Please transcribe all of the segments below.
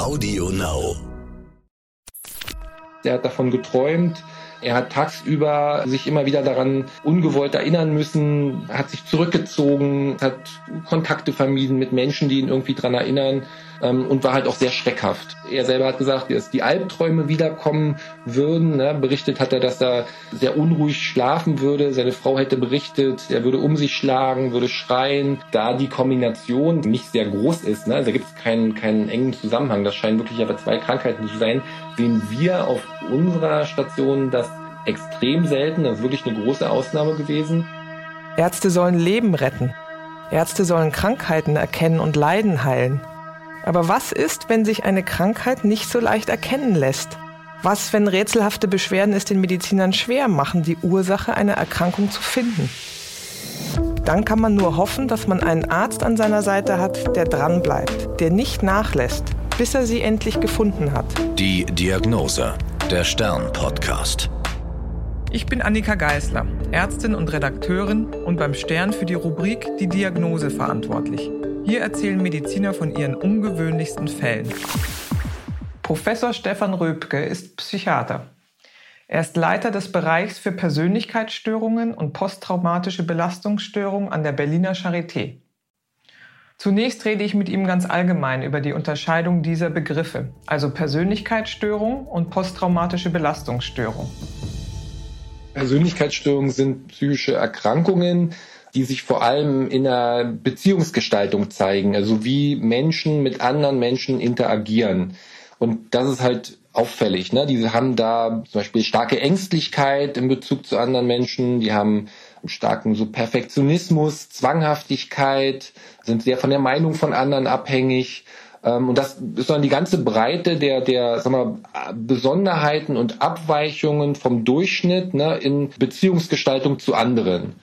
Audio Now. Er hat davon geträumt, er hat tagsüber sich immer wieder daran ungewollt erinnern müssen, hat sich zurückgezogen, hat Kontakte vermieden mit Menschen, die ihn irgendwie daran erinnern ähm, und war halt auch sehr schreckhaft. Er selber hat gesagt, dass die Albträume wiederkommen würden. Ne? Berichtet hat er, dass er sehr unruhig schlafen würde. Seine Frau hätte berichtet, er würde um sich schlagen, würde schreien. Da die Kombination nicht sehr groß ist, ne? also da gibt es keinen, keinen engen Zusammenhang, das scheinen wirklich aber zwei Krankheiten zu sein, sehen wir auf unserer Station das extrem selten. Das ist wirklich eine große Ausnahme gewesen. Ärzte sollen Leben retten. Ärzte sollen Krankheiten erkennen und Leiden heilen. Aber was ist, wenn sich eine Krankheit nicht so leicht erkennen lässt? Was, wenn rätselhafte Beschwerden es den Medizinern schwer machen, die Ursache einer Erkrankung zu finden? Dann kann man nur hoffen, dass man einen Arzt an seiner Seite hat, der dranbleibt, der nicht nachlässt, bis er sie endlich gefunden hat. Die Diagnose, der Stern-Podcast. Ich bin Annika Geisler, Ärztin und Redakteurin und beim Stern für die Rubrik Die Diagnose verantwortlich. Hier erzählen Mediziner von ihren ungewöhnlichsten Fällen. Professor Stefan Röpke ist Psychiater. Er ist Leiter des Bereichs für Persönlichkeitsstörungen und posttraumatische Belastungsstörungen an der Berliner Charité. Zunächst rede ich mit ihm ganz allgemein über die Unterscheidung dieser Begriffe, also Persönlichkeitsstörung und posttraumatische Belastungsstörung. Persönlichkeitsstörungen sind psychische Erkrankungen, die sich vor allem in der Beziehungsgestaltung zeigen, also wie Menschen mit anderen Menschen interagieren. Und das ist halt auffällig. Ne? Die haben da zum Beispiel starke Ängstlichkeit in Bezug zu anderen Menschen, die haben starken so Perfektionismus, Zwanghaftigkeit, sind sehr von der Meinung von anderen abhängig. Ähm, und das ist dann die ganze Breite der, der sag mal, Besonderheiten und Abweichungen vom Durchschnitt ne, in Beziehungsgestaltung zu anderen.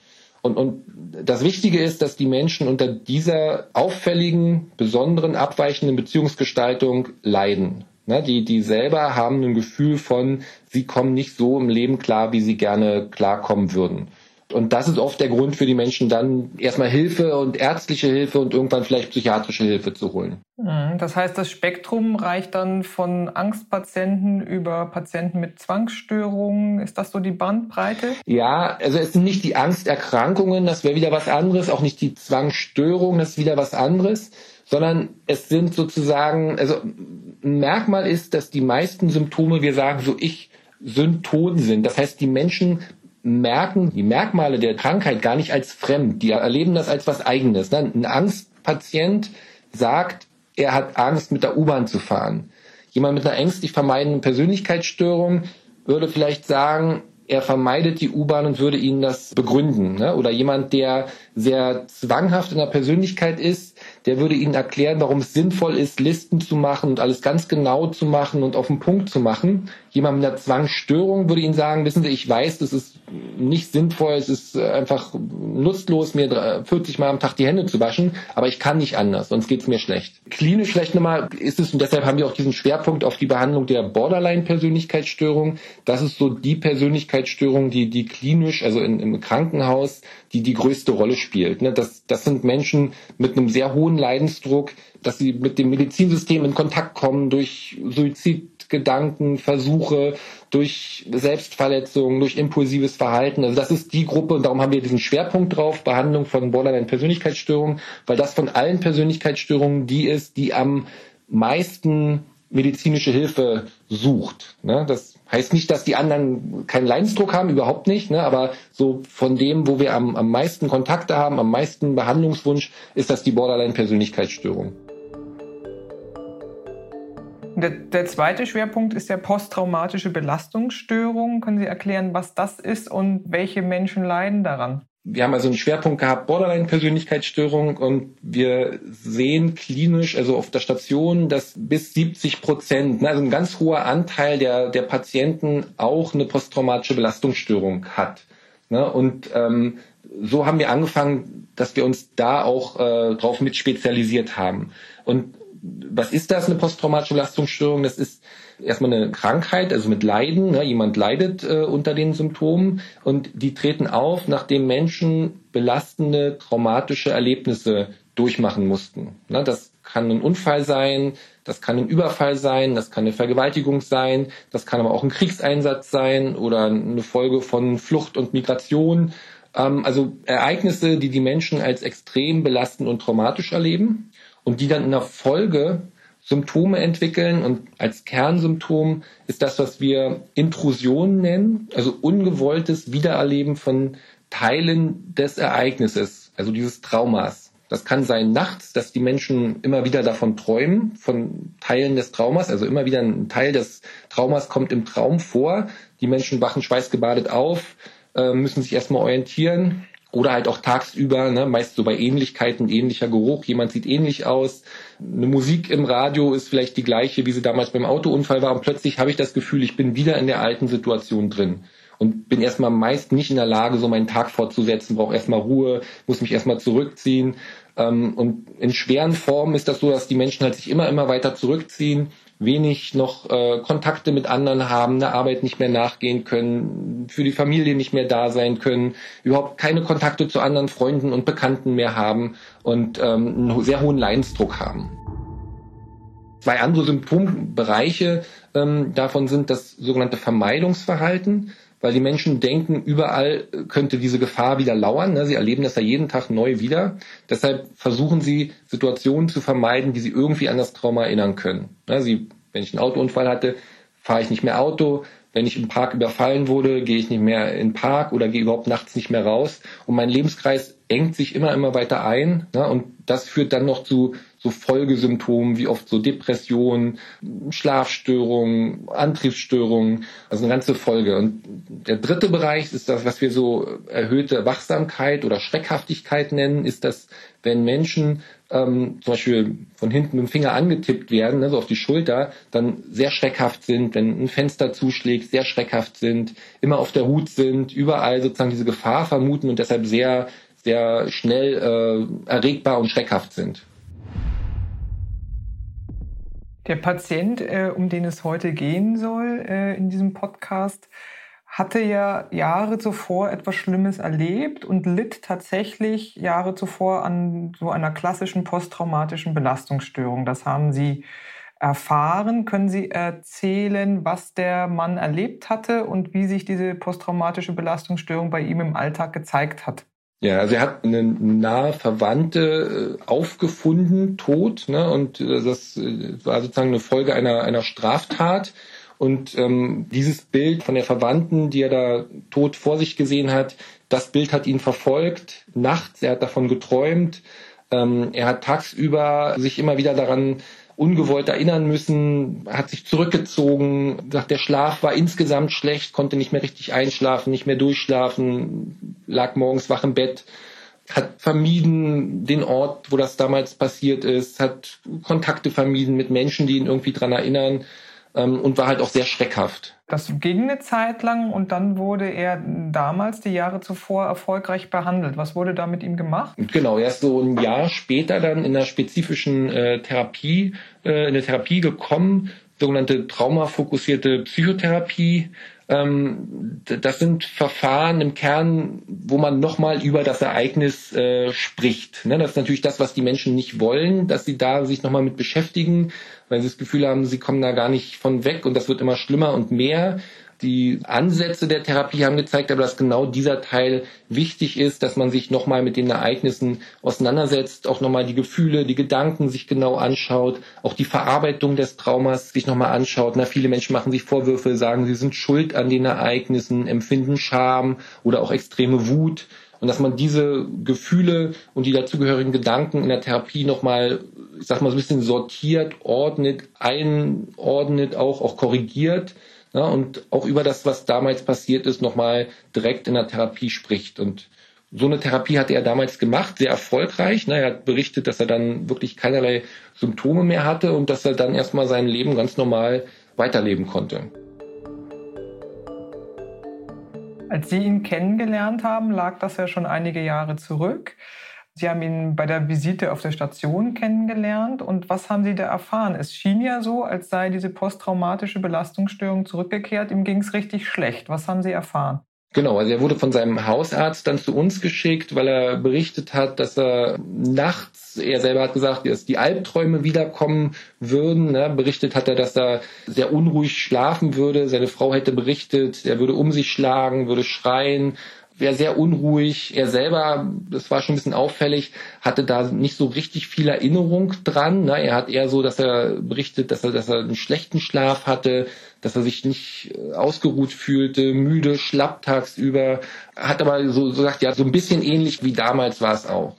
Und, und das Wichtige ist, dass die Menschen unter dieser auffälligen, besonderen, abweichenden Beziehungsgestaltung leiden. Ne, die, die selber haben ein Gefühl von, sie kommen nicht so im Leben klar, wie sie gerne klarkommen würden. Und das ist oft der Grund für die Menschen, dann erstmal Hilfe und ärztliche Hilfe und irgendwann vielleicht psychiatrische Hilfe zu holen. Mhm, das heißt, das Spektrum reicht dann von Angstpatienten über Patienten mit Zwangsstörungen. Ist das so die Bandbreite? Ja, also es sind nicht die Angsterkrankungen, das wäre wieder was anderes, auch nicht die Zwangsstörungen, das ist wieder was anderes, sondern es sind sozusagen, also ein Merkmal ist, dass die meisten Symptome, wir sagen so ich, Symptom sind. Das heißt, die Menschen merken die Merkmale der Krankheit gar nicht als fremd. Die erleben das als was Eigenes. Ein Angstpatient sagt, er hat Angst, mit der U-Bahn zu fahren. Jemand mit einer ängstlich vermeidenden Persönlichkeitsstörung würde vielleicht sagen, er vermeidet die U-Bahn und würde ihnen das begründen. Ne? Oder jemand, der sehr zwanghaft in der Persönlichkeit ist, der würde ihnen erklären, warum es sinnvoll ist, Listen zu machen und alles ganz genau zu machen und auf den Punkt zu machen. Jemand mit einer Zwangsstörung würde ihnen sagen, wissen Sie, ich weiß, das ist nicht sinnvoll, es ist einfach nutzlos, mir 40 Mal am Tag die Hände zu waschen, aber ich kann nicht anders, sonst geht es mir schlecht. Klinisch vielleicht nochmal ist es, und deshalb haben wir auch diesen Schwerpunkt auf die Behandlung der Borderline-Persönlichkeitsstörung. Das ist so die Persönlichkeitsstörung, die, die klinisch, also in, im Krankenhaus, die die größte Rolle spielt. Ne? Das, das sind Menschen mit einem sehr hohen Leidensdruck, dass sie mit dem Medizinsystem in Kontakt kommen durch Suizidgedanken, Versuche, durch Selbstverletzungen, durch impulsives Verhalten. Also das ist die Gruppe und darum haben wir diesen Schwerpunkt drauf, Behandlung von Borderline-Persönlichkeitsstörungen, weil das von allen Persönlichkeitsstörungen die ist, die am meisten medizinische Hilfe sucht. Ne? Das heißt nicht, dass die anderen keinen Leidensdruck haben, überhaupt nicht. Ne? Aber so von dem, wo wir am, am meisten Kontakte haben, am meisten Behandlungswunsch, ist das die Borderline-Persönlichkeitsstörung. Der, der, zweite Schwerpunkt ist der posttraumatische Belastungsstörung. Können Sie erklären, was das ist und welche Menschen leiden daran? Wir haben also einen Schwerpunkt gehabt, Borderline-Persönlichkeitsstörung und wir sehen klinisch, also auf der Station, dass bis 70 Prozent, also ein ganz hoher Anteil der, der Patienten auch eine posttraumatische Belastungsstörung hat. Ne? Und ähm, so haben wir angefangen, dass wir uns da auch äh, drauf mit spezialisiert haben. Und was ist das, eine posttraumatische Belastungsstörung? Das ist erstmal eine Krankheit, also mit Leiden. Ne? Jemand leidet äh, unter den Symptomen und die treten auf, nachdem Menschen belastende, traumatische Erlebnisse durchmachen mussten. Ne? Das kann ein Unfall sein, das kann ein Überfall sein, das kann eine Vergewaltigung sein, das kann aber auch ein Kriegseinsatz sein oder eine Folge von Flucht und Migration. Ähm, also Ereignisse, die die Menschen als extrem belastend und traumatisch erleben und die dann in der Folge Symptome entwickeln. Und als Kernsymptom ist das, was wir Intrusion nennen, also ungewolltes Wiedererleben von Teilen des Ereignisses, also dieses Traumas. Das kann sein nachts, dass die Menschen immer wieder davon träumen, von Teilen des Traumas. Also immer wieder ein Teil des Traumas kommt im Traum vor. Die Menschen wachen schweißgebadet auf, äh, müssen sich erstmal orientieren. Oder halt auch tagsüber, ne, meist so bei Ähnlichkeiten, ähnlicher Geruch, jemand sieht ähnlich aus. Eine Musik im Radio ist vielleicht die gleiche, wie sie damals beim Autounfall war. Und plötzlich habe ich das Gefühl, ich bin wieder in der alten Situation drin und bin erstmal meist nicht in der Lage, so meinen Tag fortzusetzen, brauche erstmal Ruhe, muss mich erstmal zurückziehen. Ähm, und in schweren Formen ist das so, dass die Menschen halt sich immer, immer weiter zurückziehen, wenig noch äh, Kontakte mit anderen haben, der Arbeit nicht mehr nachgehen können, für die Familie nicht mehr da sein können, überhaupt keine Kontakte zu anderen Freunden und Bekannten mehr haben und ähm, einen sehr hohen Leidensdruck haben. Zwei andere Symptombereiche ähm, davon sind das sogenannte Vermeidungsverhalten weil die Menschen denken, überall könnte diese Gefahr wieder lauern. Ne? Sie erleben das ja jeden Tag neu wieder. Deshalb versuchen sie, Situationen zu vermeiden, die sie irgendwie an das Trauma erinnern können. Ne? Sie, wenn ich einen Autounfall hatte, fahre ich nicht mehr Auto. Wenn ich im Park überfallen wurde, gehe ich nicht mehr in den Park oder gehe überhaupt nachts nicht mehr raus. Und mein Lebenskreis engt sich immer, immer weiter ein. Ne? Und das führt dann noch zu so Folgesymptomen wie oft so Depressionen, Schlafstörungen, Antriebsstörungen, also eine ganze Folge. Und der dritte Bereich ist das, was wir so erhöhte Wachsamkeit oder Schreckhaftigkeit nennen, ist das, wenn Menschen ähm, zum Beispiel von hinten mit dem Finger angetippt werden, ne, so auf die Schulter, dann sehr schreckhaft sind, wenn ein Fenster zuschlägt, sehr schreckhaft sind, immer auf der Hut sind, überall sozusagen diese Gefahr vermuten und deshalb sehr, sehr schnell äh, erregbar und schreckhaft sind. Der Patient, äh, um den es heute gehen soll äh, in diesem Podcast, hatte ja Jahre zuvor etwas Schlimmes erlebt und litt tatsächlich Jahre zuvor an so einer klassischen posttraumatischen Belastungsstörung. Das haben Sie erfahren. Können Sie erzählen, was der Mann erlebt hatte und wie sich diese posttraumatische Belastungsstörung bei ihm im Alltag gezeigt hat? Ja, also er hat eine nahe Verwandte äh, aufgefunden, tot, ne? Und äh, das äh, war sozusagen eine Folge einer, einer Straftat. Und ähm, dieses Bild von der Verwandten, die er da tot vor sich gesehen hat, das Bild hat ihn verfolgt, nachts, er hat davon geträumt. Ähm, er hat tagsüber sich immer wieder daran ungewollt erinnern müssen, hat sich zurückgezogen, sagt, der Schlaf war insgesamt schlecht, konnte nicht mehr richtig einschlafen, nicht mehr durchschlafen, lag morgens wach im Bett, hat vermieden den Ort, wo das damals passiert ist, hat Kontakte vermieden mit Menschen, die ihn irgendwie dran erinnern ähm, und war halt auch sehr schreckhaft. Das ging eine Zeit lang und dann wurde er damals, die Jahre zuvor, erfolgreich behandelt. Was wurde da mit ihm gemacht? Genau, er ist so ein Jahr später dann in einer spezifischen äh, Therapie, äh, in eine Therapie gekommen, sogenannte traumafokussierte Psychotherapie. Ähm, das sind Verfahren im Kern, wo man nochmal über das Ereignis äh, spricht. Ne? Das ist natürlich das, was die Menschen nicht wollen, dass sie da sich nochmal mit beschäftigen weil sie das Gefühl haben, sie kommen da gar nicht von weg und das wird immer schlimmer und mehr. Die Ansätze der Therapie haben gezeigt, aber dass genau dieser Teil wichtig ist, dass man sich nochmal mit den Ereignissen auseinandersetzt, auch nochmal die Gefühle, die Gedanken sich genau anschaut, auch die Verarbeitung des Traumas sich nochmal anschaut. Na, viele Menschen machen sich Vorwürfe, sagen, sie sind schuld an den Ereignissen, empfinden Scham oder auch extreme Wut und dass man diese Gefühle und die dazugehörigen Gedanken in der Therapie nochmal, ich sag mal, so ein bisschen sortiert, ordnet, einordnet, auch, auch korrigiert ja, und auch über das, was damals passiert ist, nochmal direkt in der Therapie spricht. Und so eine Therapie hatte er damals gemacht, sehr erfolgreich. Er hat berichtet, dass er dann wirklich keinerlei Symptome mehr hatte und dass er dann erstmal sein Leben ganz normal weiterleben konnte. Als Sie ihn kennengelernt haben, lag das ja schon einige Jahre zurück. Sie haben ihn bei der Visite auf der Station kennengelernt. Und was haben Sie da erfahren? Es schien ja so, als sei diese posttraumatische Belastungsstörung zurückgekehrt. Ihm ging es richtig schlecht. Was haben Sie erfahren? Genau, also er wurde von seinem Hausarzt dann zu uns geschickt, weil er berichtet hat, dass er nachts, er selber hat gesagt, dass die Albträume wiederkommen würden. Ne? Berichtet hat er, dass er sehr unruhig schlafen würde. Seine Frau hätte berichtet, er würde um sich schlagen, würde schreien, wäre sehr unruhig. Er selber, das war schon ein bisschen auffällig, hatte da nicht so richtig viel Erinnerung dran. Ne? Er hat eher so, dass er berichtet, dass er, dass er einen schlechten Schlaf hatte, dass er sich nicht äh, ausgeruht fühlte, müde, schlapp tagsüber. Hat aber so, so gesagt, ja, so ein bisschen ähnlich wie damals war es auch.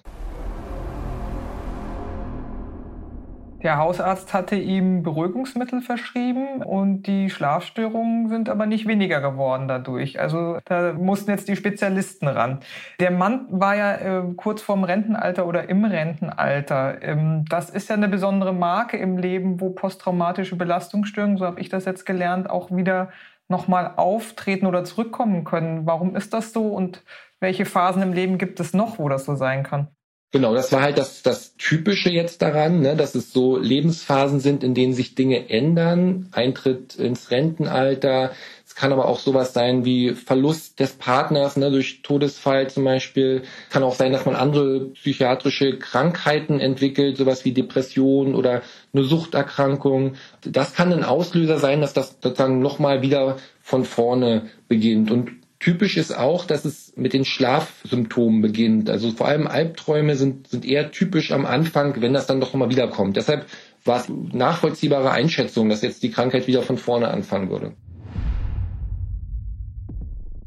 Der Hausarzt hatte ihm Beruhigungsmittel verschrieben und die Schlafstörungen sind aber nicht weniger geworden dadurch. Also da mussten jetzt die Spezialisten ran. Der Mann war ja äh, kurz vorm Rentenalter oder im Rentenalter. Ähm, das ist ja eine besondere Marke im Leben, wo posttraumatische Belastungsstörungen, so habe ich das jetzt gelernt, auch wieder nochmal auftreten oder zurückkommen können. Warum ist das so und welche Phasen im Leben gibt es noch, wo das so sein kann? Genau, das war halt das, das Typische jetzt daran, ne, dass es so Lebensphasen sind, in denen sich Dinge ändern. Eintritt ins Rentenalter. Es kann aber auch sowas sein wie Verlust des Partners ne, durch Todesfall zum Beispiel. Kann auch sein, dass man andere psychiatrische Krankheiten entwickelt, sowas wie Depression oder eine Suchterkrankung. Das kann ein Auslöser sein, dass das sozusagen nochmal wieder von vorne beginnt. Und Typisch ist auch, dass es mit den Schlafsymptomen beginnt. Also vor allem Albträume sind, sind eher typisch am Anfang, wenn das dann doch mal wiederkommt. Deshalb war es nachvollziehbare Einschätzung, dass jetzt die Krankheit wieder von vorne anfangen würde.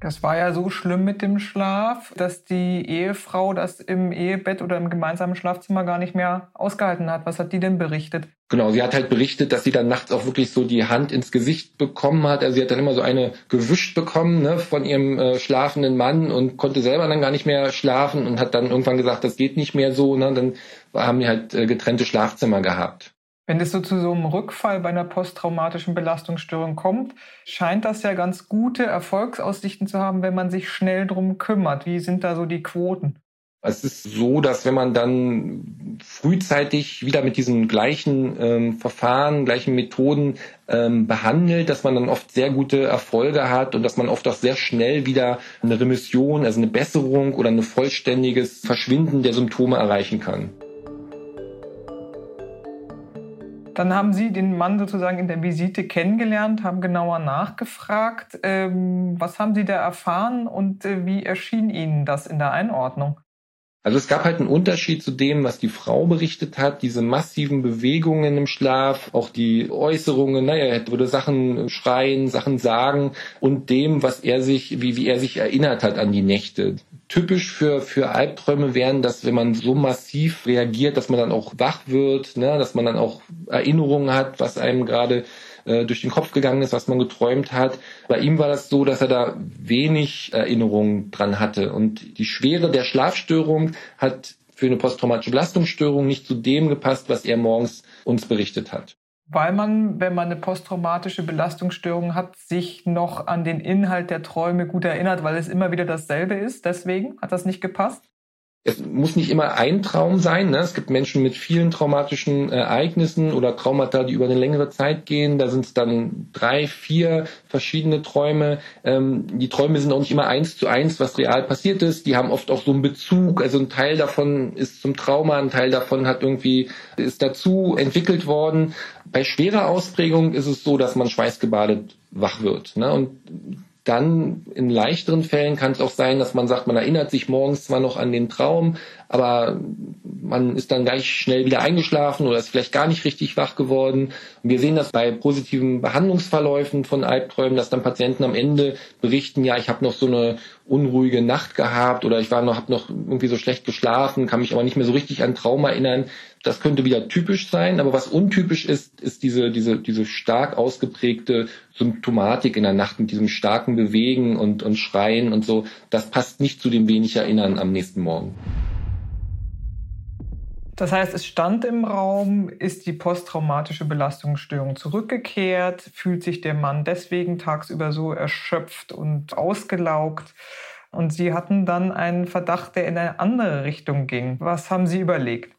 Das war ja so schlimm mit dem Schlaf, dass die Ehefrau das im Ehebett oder im gemeinsamen Schlafzimmer gar nicht mehr ausgehalten hat. Was hat die denn berichtet? Genau, sie hat halt berichtet, dass sie dann nachts auch wirklich so die Hand ins Gesicht bekommen hat. Also sie hat dann immer so eine gewischt bekommen ne, von ihrem äh, schlafenden Mann und konnte selber dann gar nicht mehr schlafen und hat dann irgendwann gesagt, das geht nicht mehr so. Ne? Dann haben die halt äh, getrennte Schlafzimmer gehabt. Wenn es so zu so einem Rückfall bei einer posttraumatischen Belastungsstörung kommt, scheint das ja ganz gute Erfolgsaussichten zu haben, wenn man sich schnell drum kümmert. Wie sind da so die Quoten? Es ist so, dass wenn man dann frühzeitig wieder mit diesen gleichen ähm, Verfahren, gleichen Methoden ähm, behandelt, dass man dann oft sehr gute Erfolge hat und dass man oft auch sehr schnell wieder eine Remission, also eine Besserung oder ein vollständiges Verschwinden der Symptome erreichen kann. Dann haben Sie den Mann sozusagen in der Visite kennengelernt, haben genauer nachgefragt. Ähm, was haben Sie da erfahren und äh, wie erschien Ihnen das in der Einordnung? Also es gab halt einen Unterschied zu dem, was die Frau berichtet hat, diese massiven Bewegungen im Schlaf, auch die Äußerungen, naja, er würde Sachen schreien, Sachen sagen und dem, was er sich, wie, wie er sich erinnert hat an die Nächte. Typisch für, für Albträume wären, dass wenn man so massiv reagiert, dass man dann auch wach wird, ne, dass man dann auch Erinnerungen hat, was einem gerade äh, durch den Kopf gegangen ist, was man geträumt hat. Bei ihm war das so, dass er da wenig Erinnerungen dran hatte. Und die Schwere der Schlafstörung hat für eine posttraumatische Belastungsstörung nicht zu dem gepasst, was er morgens uns berichtet hat. Weil man, wenn man eine posttraumatische Belastungsstörung hat, sich noch an den Inhalt der Träume gut erinnert, weil es immer wieder dasselbe ist. Deswegen hat das nicht gepasst? Es muss nicht immer ein Traum sein. Ne? Es gibt Menschen mit vielen traumatischen äh, Ereignissen oder Traumata, die über eine längere Zeit gehen. Da sind es dann drei, vier verschiedene Träume. Ähm, die Träume sind auch nicht immer eins zu eins, was real passiert ist. Die haben oft auch so einen Bezug. Also ein Teil davon ist zum Trauma, ein Teil davon hat irgendwie ist dazu entwickelt worden. Bei schwerer Ausprägung ist es so, dass man schweißgebadet wach wird. Ne? Und dann in leichteren Fällen kann es auch sein, dass man sagt, man erinnert sich morgens zwar noch an den Traum, aber man ist dann gleich schnell wieder eingeschlafen oder ist vielleicht gar nicht richtig wach geworden. Und wir sehen das bei positiven Behandlungsverläufen von Albträumen, dass dann Patienten am Ende berichten, ja, ich habe noch so eine unruhige Nacht gehabt oder ich war noch, habe noch irgendwie so schlecht geschlafen, kann mich aber nicht mehr so richtig an Traum erinnern. Das könnte wieder typisch sein, aber was untypisch ist, ist diese, diese, diese stark ausgeprägte Symptomatik in der Nacht mit diesem starken Bewegen und, und Schreien und so. Das passt nicht zu dem wenig Erinnern am nächsten Morgen. Das heißt, es stand im Raum, ist die posttraumatische Belastungsstörung zurückgekehrt, fühlt sich der Mann deswegen tagsüber so erschöpft und ausgelaugt. Und Sie hatten dann einen Verdacht, der in eine andere Richtung ging. Was haben Sie überlegt?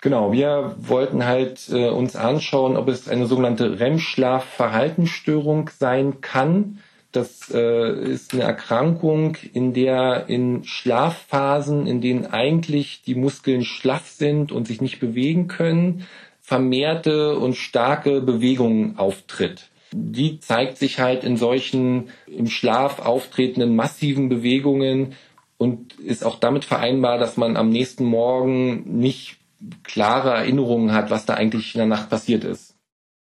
Genau, wir wollten halt äh, uns anschauen, ob es eine sogenannte REM-Schlafverhaltensstörung sein kann. Das äh, ist eine Erkrankung, in der in Schlafphasen, in denen eigentlich die Muskeln schlaff sind und sich nicht bewegen können, vermehrte und starke Bewegungen auftritt. Die zeigt sich halt in solchen im Schlaf auftretenden massiven Bewegungen und ist auch damit vereinbar, dass man am nächsten Morgen nicht klare Erinnerungen hat, was da eigentlich in der Nacht passiert ist.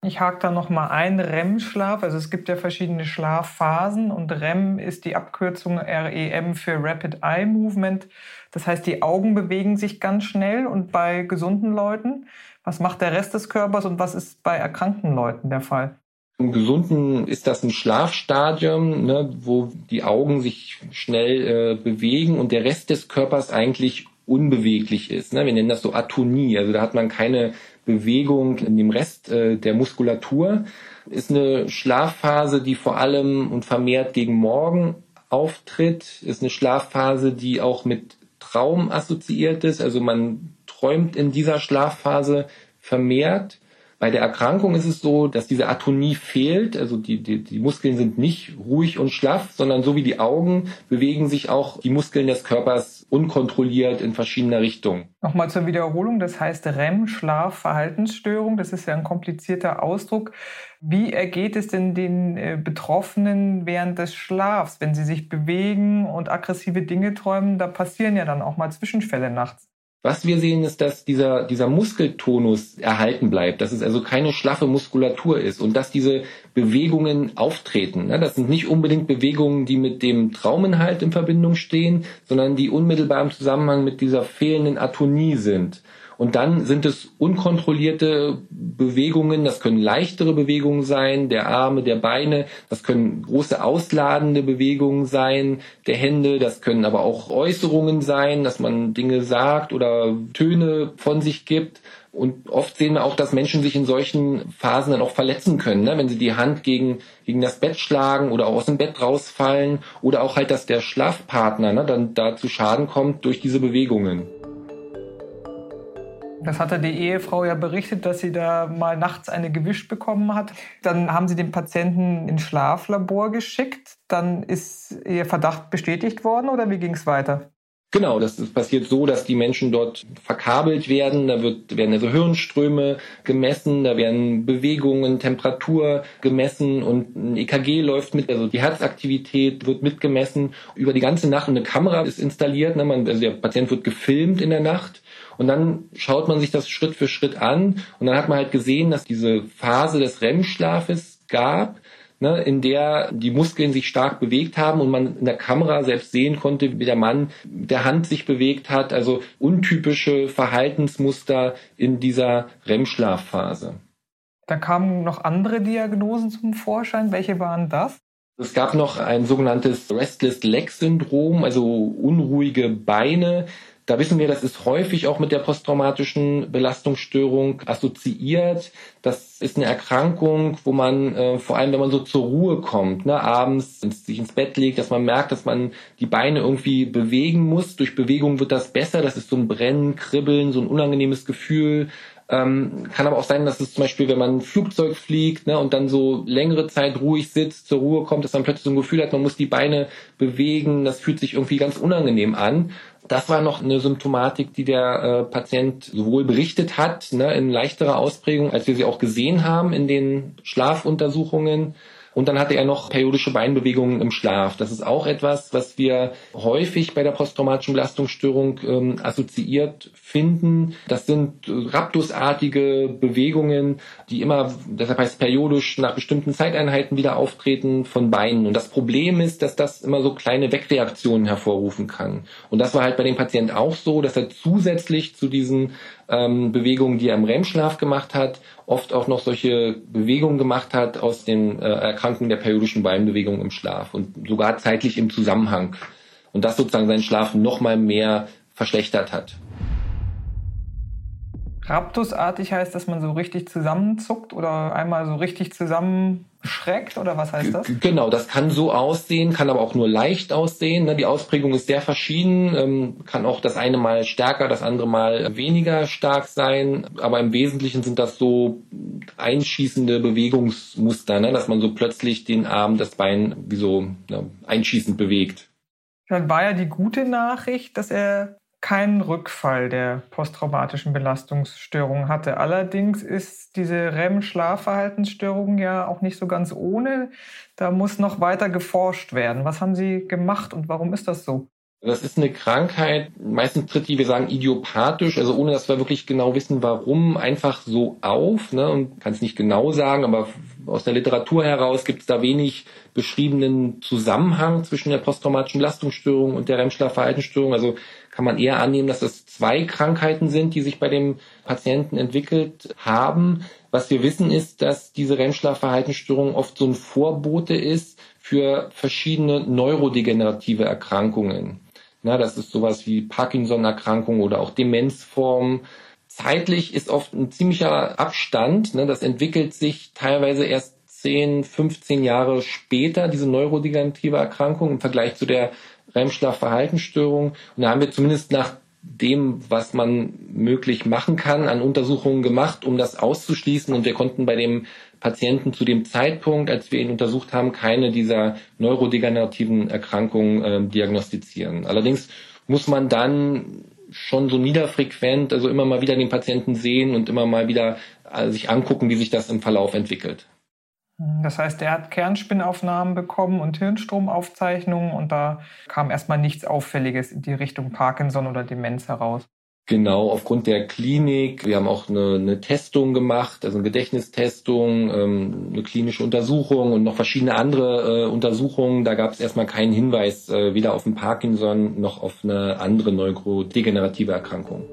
Ich hake da noch mal ein, REM-Schlaf. Also es gibt ja verschiedene Schlafphasen und REM ist die Abkürzung REM für Rapid Eye Movement. Das heißt, die Augen bewegen sich ganz schnell und bei gesunden Leuten. Was macht der Rest des Körpers und was ist bei erkrankten Leuten der Fall? Im Gesunden ist das ein Schlafstadium, ne, wo die Augen sich schnell äh, bewegen und der Rest des Körpers eigentlich unbeweglich ist. Ne? Wir nennen das so Atonie. Also da hat man keine Bewegung in dem Rest äh, der Muskulatur. Ist eine Schlafphase, die vor allem und vermehrt gegen Morgen auftritt. Ist eine Schlafphase, die auch mit Traum assoziiert ist. Also man träumt in dieser Schlafphase vermehrt. Bei der Erkrankung ist es so, dass diese Atonie fehlt, also die, die, die Muskeln sind nicht ruhig und schlaff, sondern so wie die Augen bewegen sich auch die Muskeln des Körpers unkontrolliert in verschiedener Richtung. Nochmal zur Wiederholung, das heißt REM, Schlaf, Verhaltensstörung, das ist ja ein komplizierter Ausdruck. Wie ergeht es denn den äh, Betroffenen während des Schlafs, wenn sie sich bewegen und aggressive Dinge träumen? Da passieren ja dann auch mal Zwischenfälle nachts. Was wir sehen, ist, dass dieser, dieser Muskeltonus erhalten bleibt, dass es also keine schlaffe Muskulatur ist und dass diese Bewegungen auftreten. Das sind nicht unbedingt Bewegungen, die mit dem Trauminhalt in Verbindung stehen, sondern die unmittelbar im Zusammenhang mit dieser fehlenden Atonie sind. Und dann sind es unkontrollierte Bewegungen, das können leichtere Bewegungen sein, der Arme, der Beine, das können große ausladende Bewegungen sein, der Hände, das können aber auch Äußerungen sein, dass man Dinge sagt oder Töne von sich gibt. Und oft sehen wir auch, dass Menschen sich in solchen Phasen dann auch verletzen können, ne? wenn sie die Hand gegen, gegen das Bett schlagen oder auch aus dem Bett rausfallen oder auch halt, dass der Schlafpartner ne, dann da zu Schaden kommt durch diese Bewegungen. Das hatte die Ehefrau ja berichtet, dass sie da mal nachts eine gewischt bekommen hat. Dann haben sie den Patienten ins Schlaflabor geschickt. Dann ist ihr Verdacht bestätigt worden oder wie ging es weiter? Genau, das passiert so, dass die Menschen dort verkabelt werden. Da wird, werden also Hirnströme gemessen, da werden Bewegungen, Temperatur gemessen und ein EKG läuft mit, also die Herzaktivität wird mitgemessen über die ganze Nacht. Eine Kamera ist installiert. Ne? Man, also der Patient wird gefilmt in der Nacht und dann schaut man sich das Schritt für Schritt an und dann hat man halt gesehen, dass diese Phase des REM-Schlafes gab, ne, in der die Muskeln sich stark bewegt haben und man in der Kamera selbst sehen konnte, wie der Mann mit der Hand sich bewegt hat, also untypische Verhaltensmuster in dieser REM-Schlafphase. Da kamen noch andere Diagnosen zum Vorschein. Welche waren das? Es gab noch ein sogenanntes Restless Leg Syndrom, also unruhige Beine. Da wissen wir, das ist häufig auch mit der posttraumatischen Belastungsstörung assoziiert. Das ist eine Erkrankung, wo man äh, vor allem, wenn man so zur Ruhe kommt, ne, abends sich ins Bett legt, dass man merkt, dass man die Beine irgendwie bewegen muss. Durch Bewegung wird das besser. Das ist so ein Brennen, Kribbeln, so ein unangenehmes Gefühl. Ähm, kann aber auch sein, dass es zum Beispiel, wenn man ein Flugzeug fliegt ne, und dann so längere Zeit ruhig sitzt, zur Ruhe kommt, dass man plötzlich so ein Gefühl hat, man muss die Beine bewegen. Das fühlt sich irgendwie ganz unangenehm an. Das war noch eine Symptomatik, die der äh, Patient sowohl berichtet hat, ne, in leichterer Ausprägung, als wir sie auch gesehen haben in den Schlafuntersuchungen. Und dann hatte er noch periodische Beinbewegungen im Schlaf. Das ist auch etwas, was wir häufig bei der posttraumatischen Belastungsstörung ähm, assoziiert finden. Das sind raptusartige Bewegungen, die immer, deshalb heißt periodisch nach bestimmten Zeiteinheiten wieder auftreten von Beinen. Und das Problem ist, dass das immer so kleine Wegreaktionen hervorrufen kann. Und das war halt bei dem Patienten auch so, dass er zusätzlich zu diesen ähm, Bewegungen, die er im REM-Schlaf gemacht hat, oft auch noch solche Bewegungen gemacht hat aus den äh, Erkrankungen der periodischen Beinbewegung im Schlaf und sogar zeitlich im Zusammenhang. Und das sozusagen seinen Schlaf noch mal mehr verschlechtert hat. Raptusartig heißt, dass man so richtig zusammenzuckt oder einmal so richtig zusammenschreckt oder was heißt das? Genau, das kann so aussehen, kann aber auch nur leicht aussehen. Ne? Die Ausprägung ist sehr verschieden, ähm, kann auch das eine Mal stärker, das andere Mal weniger stark sein. Aber im Wesentlichen sind das so einschießende Bewegungsmuster, ne? dass man so plötzlich den Arm, das Bein wie so ne, einschießend bewegt. Dann war ja die gute Nachricht, dass er keinen Rückfall der posttraumatischen Belastungsstörung hatte. Allerdings ist diese REM-Schlafverhaltensstörung ja auch nicht so ganz ohne. Da muss noch weiter geforscht werden. Was haben Sie gemacht und warum ist das so? Das ist eine Krankheit, meistens tritt die, wir sagen, idiopathisch, also ohne dass wir wirklich genau wissen, warum, einfach so auf. Ne? Und kann es nicht genau sagen, aber aus der Literatur heraus gibt es da wenig beschriebenen Zusammenhang zwischen der posttraumatischen Belastungsstörung und der REM-Schlafverhaltensstörung. Also kann man eher annehmen, dass das zwei Krankheiten sind, die sich bei dem Patienten entwickelt haben. Was wir wissen ist, dass diese REM-Schlafverhaltensstörung oft so ein Vorbote ist für verschiedene neurodegenerative Erkrankungen. Na, das ist sowas wie Parkinson-Erkrankung oder auch Demenzformen. Zeitlich ist oft ein ziemlicher Abstand. Ne? Das entwickelt sich teilweise erst 10, 15 Jahre später, diese neurodegenerative Erkrankung im Vergleich zu der REM-Schlafverhaltensstörung. Und da haben wir zumindest nach dem, was man möglich machen kann, an Untersuchungen gemacht, um das auszuschließen. Und wir konnten bei dem Patienten zu dem Zeitpunkt, als wir ihn untersucht haben, keine dieser neurodegenerativen Erkrankungen äh, diagnostizieren. Allerdings muss man dann schon so niederfrequent, also immer mal wieder den Patienten sehen und immer mal wieder äh, sich angucken, wie sich das im Verlauf entwickelt. Das heißt, er hat Kernspinnaufnahmen bekommen und Hirnstromaufzeichnungen und da kam erstmal nichts Auffälliges in die Richtung Parkinson oder Demenz heraus. Genau, aufgrund der Klinik. Wir haben auch eine, eine Testung gemacht, also eine Gedächtnistestung, ähm, eine klinische Untersuchung und noch verschiedene andere äh, Untersuchungen. Da gab es erstmal keinen Hinweis äh, weder auf den Parkinson noch auf eine andere neurodegenerative Erkrankung.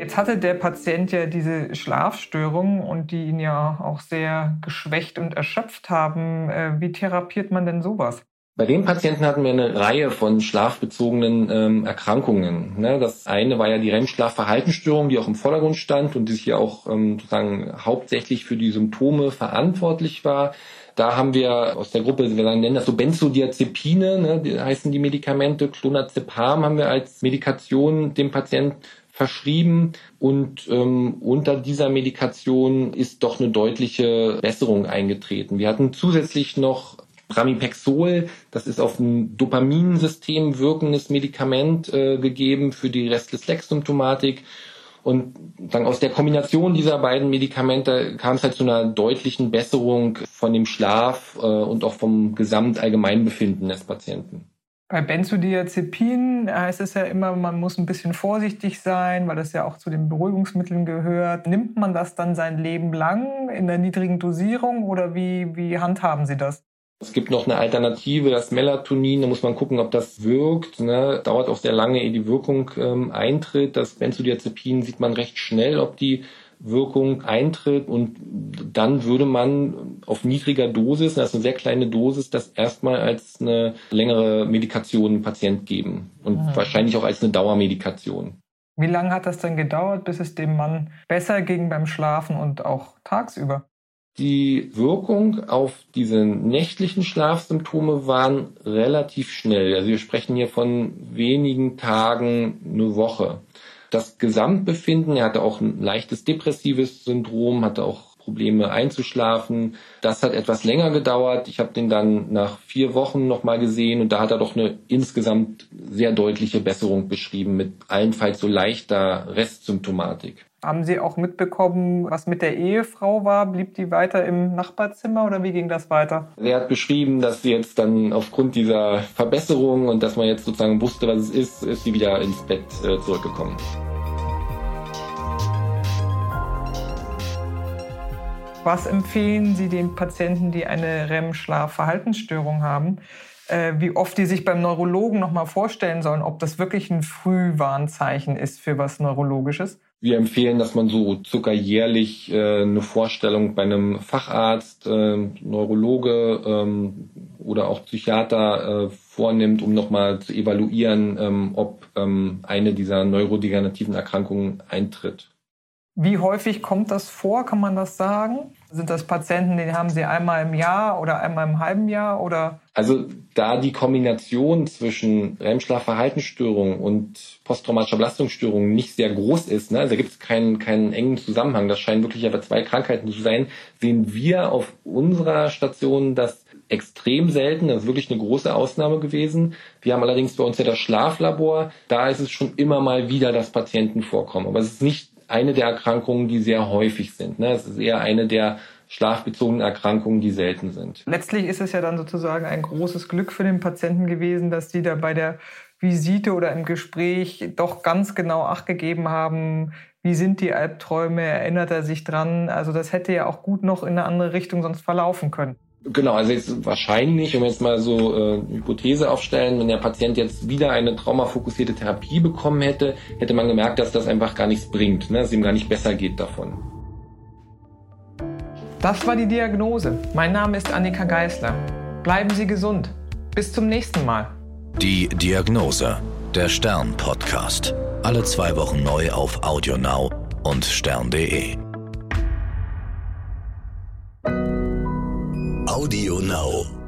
Jetzt hatte der Patient ja diese Schlafstörung und die ihn ja auch sehr geschwächt und erschöpft haben. Äh, wie therapiert man denn sowas? Bei dem Patienten hatten wir eine Reihe von schlafbezogenen ähm, Erkrankungen. Ne? Das eine war ja die REM-Schlafverhaltensstörung, die auch im Vordergrund stand und die sich ja auch ähm, sozusagen hauptsächlich für die Symptome verantwortlich war. Da haben wir aus der Gruppe, wir nennen das so Benzodiazepine, ne, die heißen die Medikamente, Clonazepam haben wir als Medikation dem Patienten verschrieben und ähm, unter dieser Medikation ist doch eine deutliche Besserung eingetreten. Wir hatten zusätzlich noch Pramipexol, das ist auf ein Dopaminsystem wirkendes Medikament äh, gegeben für die Restless-Legs-Symptomatik. Und dann aus der Kombination dieser beiden Medikamente kam es halt zu einer deutlichen Besserung von dem Schlaf äh, und auch vom Gesamtallgemeinbefinden des Patienten. Bei Benzodiazepinen heißt es ja immer, man muss ein bisschen vorsichtig sein, weil das ja auch zu den Beruhigungsmitteln gehört. Nimmt man das dann sein Leben lang in der niedrigen Dosierung oder wie, wie handhaben Sie das? Es gibt noch eine Alternative, das Melatonin. Da muss man gucken, ob das wirkt. Ne? Dauert auch sehr lange, ehe die Wirkung ähm, eintritt. Das Benzodiazepin sieht man recht schnell, ob die Wirkung eintritt und dann würde man auf niedriger Dosis, das ist eine sehr kleine Dosis, das erstmal als eine längere Medikation dem Patient geben und mhm. wahrscheinlich auch als eine Dauermedikation. Wie lange hat das denn gedauert, bis es dem Mann besser ging beim Schlafen und auch tagsüber? Die Wirkung auf diese nächtlichen Schlafsymptome waren relativ schnell. Also wir sprechen hier von wenigen Tagen, eine Woche das Gesamtbefinden. Er hatte auch ein leichtes depressives Syndrom, hatte auch Probleme einzuschlafen. Das hat etwas länger gedauert. Ich habe den dann nach vier Wochen nochmal gesehen und da hat er doch eine insgesamt sehr deutliche Besserung beschrieben mit allenfalls so leichter Restsymptomatik. Haben Sie auch mitbekommen, was mit der Ehefrau war? Blieb die weiter im Nachbarzimmer oder wie ging das weiter? Er hat beschrieben, dass sie jetzt dann aufgrund dieser Verbesserung und dass man jetzt sozusagen wusste, was es ist, ist sie wieder ins Bett äh, zurückgekommen. Was empfehlen Sie den Patienten, die eine REM-Schlafverhaltensstörung haben? Äh, wie oft die sich beim Neurologen nochmal vorstellen sollen, ob das wirklich ein Frühwarnzeichen ist für was Neurologisches? Wir empfehlen, dass man so circa jährlich äh, eine Vorstellung bei einem Facharzt, äh, Neurologe, ähm, oder auch Psychiater äh, vornimmt, um nochmal zu evaluieren, ähm, ob ähm, eine dieser neurodegenerativen Erkrankungen eintritt. Wie häufig kommt das vor? Kann man das sagen? Sind das Patienten, die haben Sie einmal im Jahr oder einmal im halben Jahr oder? Also da die Kombination zwischen REM-Schlafverhaltensstörungen und posttraumatischer Belastungsstörungen nicht sehr groß ist, ne, also da gibt es keinen, keinen engen Zusammenhang, das scheinen wirklich aber zwei Krankheiten zu sein, sehen wir auf unserer Station das extrem selten, das ist wirklich eine große Ausnahme gewesen. Wir haben allerdings bei uns ja das Schlaflabor, da ist es schon immer mal wieder, dass Patienten vorkommen. Aber es ist nicht eine der Erkrankungen, die sehr häufig sind. Ne? Es ist eher eine der schlafbezogenen Erkrankungen, die selten sind. Letztlich ist es ja dann sozusagen ein großes Glück für den Patienten gewesen, dass die da bei der Visite oder im Gespräch doch ganz genau Acht gegeben haben, wie sind die Albträume, erinnert er sich dran. Also das hätte ja auch gut noch in eine andere Richtung sonst verlaufen können. Genau, also jetzt wahrscheinlich, wenn wir jetzt mal so äh, eine Hypothese aufstellen, wenn der Patient jetzt wieder eine traumafokussierte Therapie bekommen hätte, hätte man gemerkt, dass das einfach gar nichts bringt, ne? dass es ihm gar nicht besser geht davon. Das war die Diagnose. Mein Name ist Annika Geißler. Bleiben Sie gesund. Bis zum nächsten Mal. Die Diagnose, der Stern-Podcast. Alle zwei Wochen neu auf AudioNow und stern.de. Audio Now.